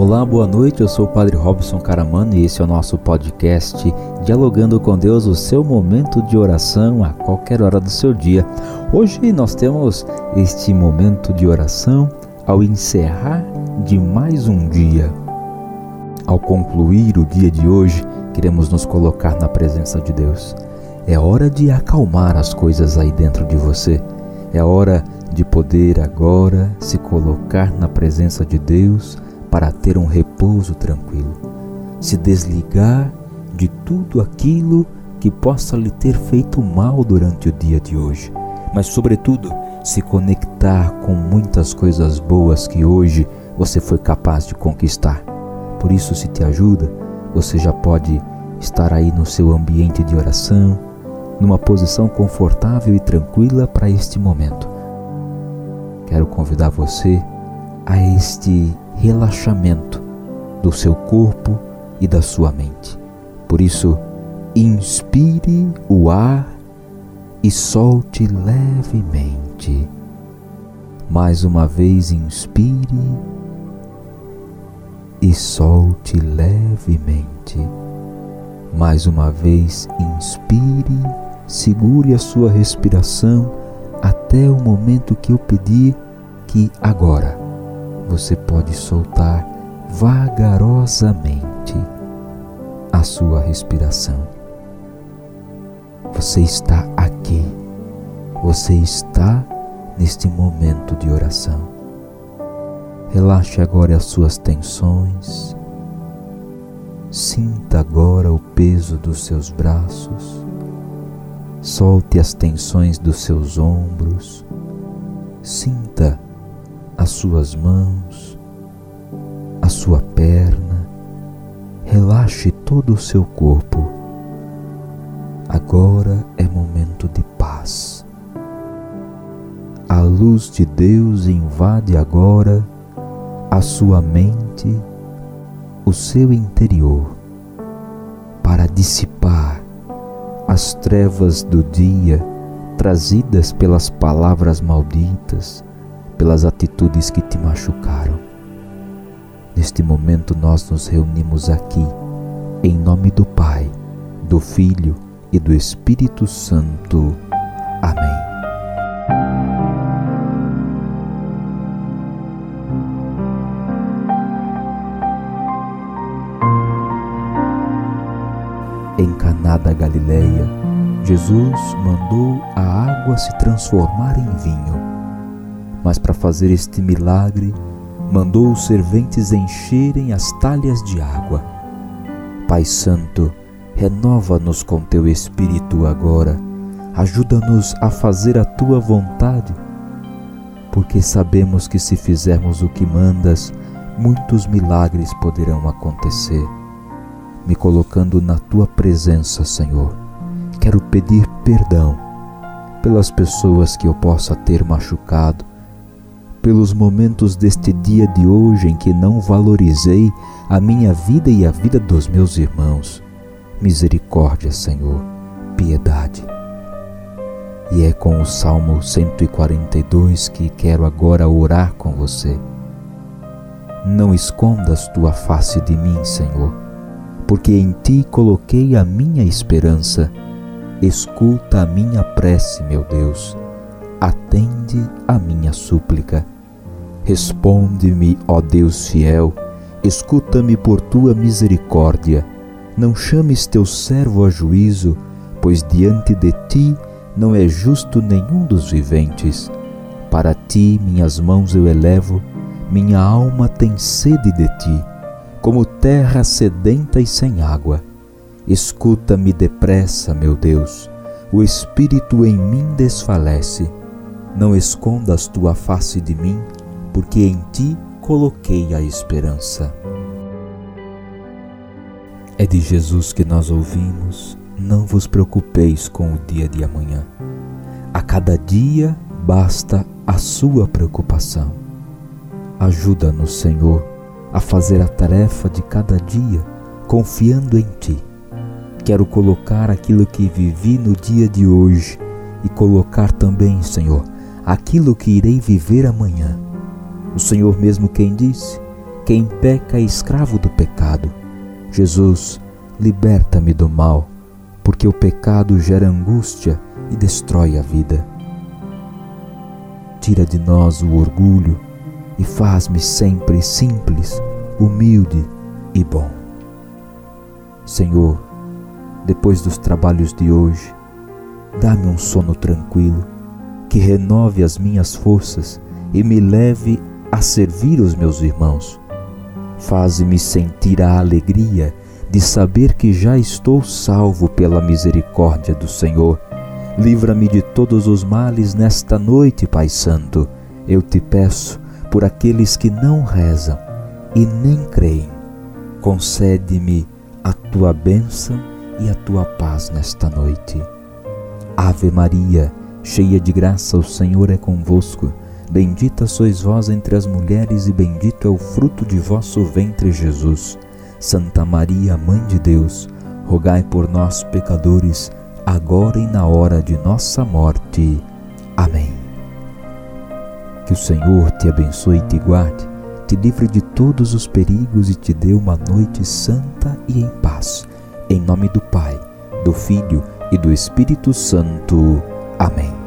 Olá, boa noite. Eu sou o Padre Robson Caramano e esse é o nosso podcast Dialogando com Deus, o seu momento de oração a qualquer hora do seu dia. Hoje nós temos este momento de oração ao encerrar de mais um dia. Ao concluir o dia de hoje, queremos nos colocar na presença de Deus. É hora de acalmar as coisas aí dentro de você. É hora de poder agora se colocar na presença de Deus para ter um repouso tranquilo, se desligar de tudo aquilo que possa lhe ter feito mal durante o dia de hoje, mas, sobretudo, se conectar com muitas coisas boas que hoje você foi capaz de conquistar. Por isso, se te ajuda, você já pode estar aí no seu ambiente de oração, numa posição confortável e tranquila para este momento. Quero convidar você a este relaxamento do seu corpo e da sua mente. Por isso, inspire o ar e solte levemente. Mais uma vez, inspire e solte levemente. Mais uma vez, inspire, segure a sua respiração até o momento que eu pedir que agora você pode soltar vagarosamente a sua respiração. Você está aqui, você está neste momento de oração. Relaxe agora as suas tensões, sinta agora o peso dos seus braços, solte as tensões dos seus ombros, sinta as suas mãos, a sua perna, relaxe todo o seu corpo. Agora é momento de paz. A luz de Deus invade agora a sua mente, o seu interior, para dissipar as trevas do dia trazidas pelas palavras malditas pelas atitudes que te machucaram. Neste momento nós nos reunimos aqui, em nome do Pai, do Filho e do Espírito Santo. Amém. Em Caná da Galileia, Jesus mandou a água se transformar em vinho mas para fazer este milagre, mandou os serventes encherem as talhas de água. Pai Santo, renova-nos com teu Espírito agora, ajuda-nos a fazer a tua vontade, porque sabemos que se fizermos o que mandas, muitos milagres poderão acontecer. Me colocando na tua presença, Senhor, quero pedir perdão pelas pessoas que eu possa ter machucado, pelos momentos deste dia de hoje em que não valorizei a minha vida e a vida dos meus irmãos. Misericórdia, Senhor, piedade. E é com o Salmo 142 que quero agora orar com você. Não escondas tua face de mim, Senhor, porque em ti coloquei a minha esperança. Escuta a minha prece, meu Deus atende a minha súplica. Responde-me, ó Deus fiel, escuta-me por tua misericórdia. Não chames teu servo a juízo, pois diante de ti não é justo nenhum dos viventes. Para ti minhas mãos eu elevo, minha alma tem sede de ti, como terra sedenta e sem água. Escuta-me depressa, meu Deus, o espírito em mim desfalece não escondas tua face de mim, porque em ti coloquei a esperança. É de Jesus que nós ouvimos: não vos preocupeis com o dia de amanhã. A cada dia basta a sua preocupação. Ajuda-nos, Senhor, a fazer a tarefa de cada dia, confiando em Ti. Quero colocar aquilo que vivi no dia de hoje e colocar também, Senhor, aquilo que irei viver amanhã. O Senhor mesmo quem disse: Quem peca é escravo do pecado. Jesus, liberta-me do mal, porque o pecado gera angústia e destrói a vida. Tira de nós o orgulho e faz-me sempre simples, humilde e bom. Senhor, depois dos trabalhos de hoje, dá-me um sono tranquilo, que renove as minhas forças e me leve a servir os meus irmãos. Faze-me sentir a alegria de saber que já estou salvo pela misericórdia do Senhor. Livra-me de todos os males nesta noite, Pai Santo. Eu te peço por aqueles que não rezam e nem creem. Concede-me a tua bênção e a tua paz nesta noite. Ave Maria, cheia de graça, o Senhor é convosco. Bendita sois vós entre as mulheres, e bendito é o fruto de vosso ventre, Jesus. Santa Maria, Mãe de Deus, rogai por nós, pecadores, agora e na hora de nossa morte. Amém. Que o Senhor te abençoe e te guarde, te livre de todos os perigos e te dê uma noite santa e em paz. Em nome do Pai, do Filho e do Espírito Santo. Amém.